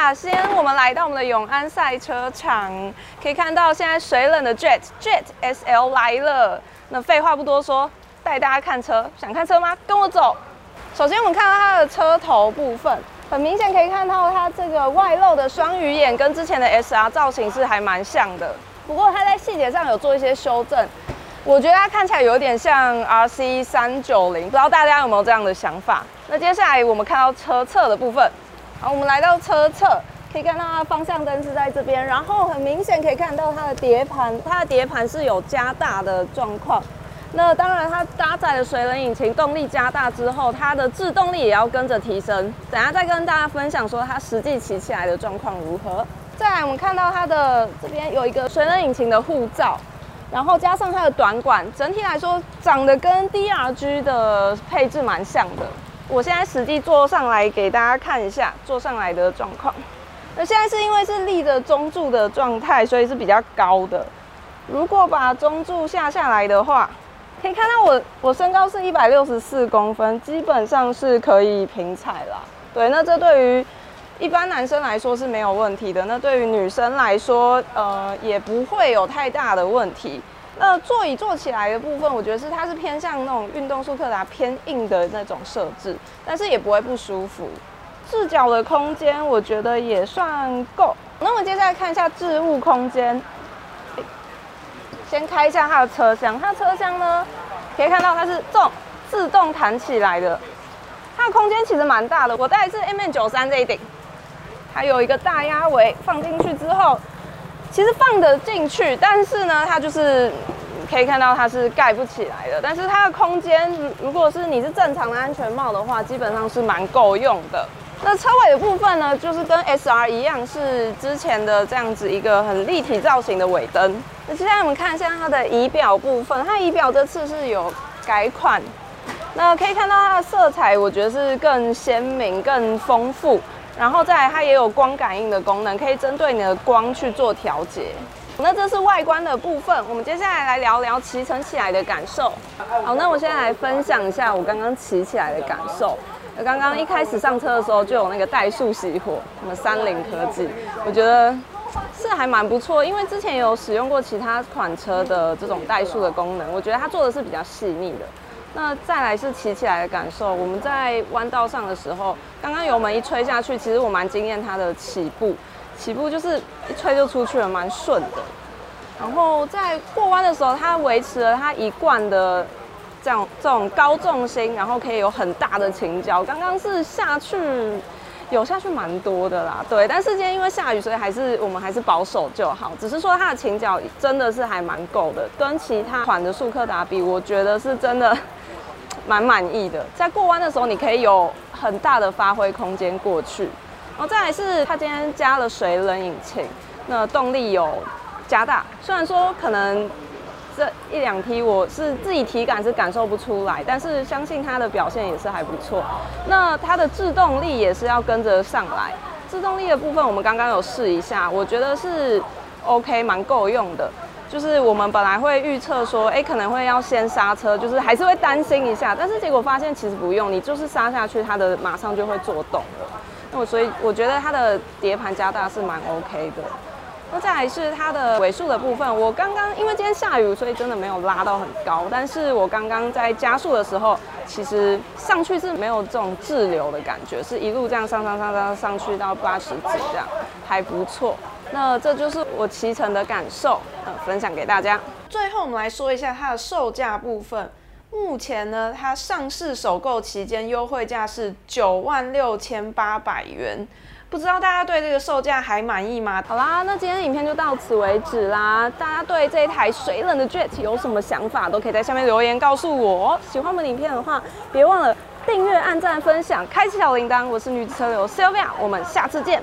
首，先我们来到我们的永安赛车场，可以看到现在水冷的 Jet Jet SL 来了。那废话不多说，带大家看车，想看车吗？跟我走。首先我们看到它的车头部分，很明显可以看到它这个外露的双鱼眼跟之前的 SR 造型是还蛮像的，不过它在细节上有做一些修正。我觉得它看起来有点像 RC 三九零，不知道大家有没有这样的想法？那接下来我们看到车侧的部分，好，我们来到车侧，可以看到它的方向灯是在这边，然后很明显可以看到它的碟盘，它的碟盘是有加大的状况。那当然，它搭载了水冷引擎，动力加大之后，它的制动力也要跟着提升。等下再跟大家分享说它实际骑起来的状况如何。再来，我们看到它的这边有一个水冷引擎的护罩。然后加上它的短管，整体来说长得跟 DRG 的配置蛮像的。我现在实际坐上来给大家看一下坐上来的状况。那现在是因为是立着中柱的状态，所以是比较高的。如果把中柱下下来的话，可以看到我我身高是一百六十四公分，基本上是可以平踩啦。对，那这对于一般男生来说是没有问题的，那对于女生来说，呃，也不会有太大的问题。呃座椅坐起来的部分，我觉得是它是偏向那种运动速克达偏硬的那种设置，但是也不会不舒服。置脚的空间我觉得也算够。那我们接下来看一下置物空间。先开一下它的车厢，它的车厢呢，可以看到它是这种自动弹起来的，它的空间其实蛮大的。我带的是 MN93 这一顶。它有一个大压尾放进去之后，其实放得进去，但是呢，它就是可以看到它是盖不起来的。但是它的空间，如果是你是正常的安全帽的话，基本上是蛮够用的。那车尾的部分呢，就是跟 SR 一样，是之前的这样子一个很立体造型的尾灯。那接下来我们看一下它的仪表部分，它仪表这次是有改款，那可以看到它的色彩，我觉得是更鲜明、更丰富。然后再来，它也有光感应的功能，可以针对你的光去做调节。那这是外观的部分，我们接下来来聊聊骑乘起来的感受。好，那我现在来分享一下我刚刚骑起来的感受。刚刚一开始上车的时候就有那个怠速熄火，什么三菱科技，我觉得是还蛮不错，因为之前有使用过其他款车的这种怠速的功能，我觉得它做的是比较细腻的。那再来是骑起来的感受，我们在弯道上的时候，刚刚油门一吹下去，其实我蛮惊艳它的起步，起步就是一吹就出去了，蛮顺的。然后在过弯的时候，它维持了它一贯的这样这种高重心，然后可以有很大的倾角。刚刚是下去有下去蛮多的啦，对。但是今天因为下雨，所以还是我们还是保守就好。只是说它的倾角真的是还蛮够的，跟其他款的速克达比，我觉得是真的。蛮满意的，在过弯的时候，你可以有很大的发挥空间过去。然后再来是它今天加了水冷引擎，那动力有加大。虽然说可能这一两梯我是自己体感是感受不出来，但是相信它的表现也是还不错。那它的制动力也是要跟着上来。制动力的部分我们刚刚有试一下，我觉得是 OK，蛮够用的。就是我们本来会预测说，哎，可能会要先刹车，就是还是会担心一下，但是结果发现其实不用，你就是刹下去，它的马上就会做动了。那我所以我觉得它的碟盘加大是蛮 OK 的。那再来是它的尾数的部分，我刚刚因为今天下雨，所以真的没有拉到很高，但是我刚刚在加速的时候，其实上去是没有这种滞留的感觉，是一路这样上上上上上去到八十几这样，还不错。那这就是我骑乘的感受，呃，分享给大家。最后，我们来说一下它的售价部分。目前呢，它上市首购期间优惠价是九万六千八百元，不知道大家对这个售价还满意吗？好啦，那今天的影片就到此为止啦。大家对这一台水冷的 Jet 有什么想法，都可以在下面留言告诉我。喜欢我们影片的话，别忘了订阅、按赞、分享、开启小铃铛。我是女子车友 Sylvia，我们下次见。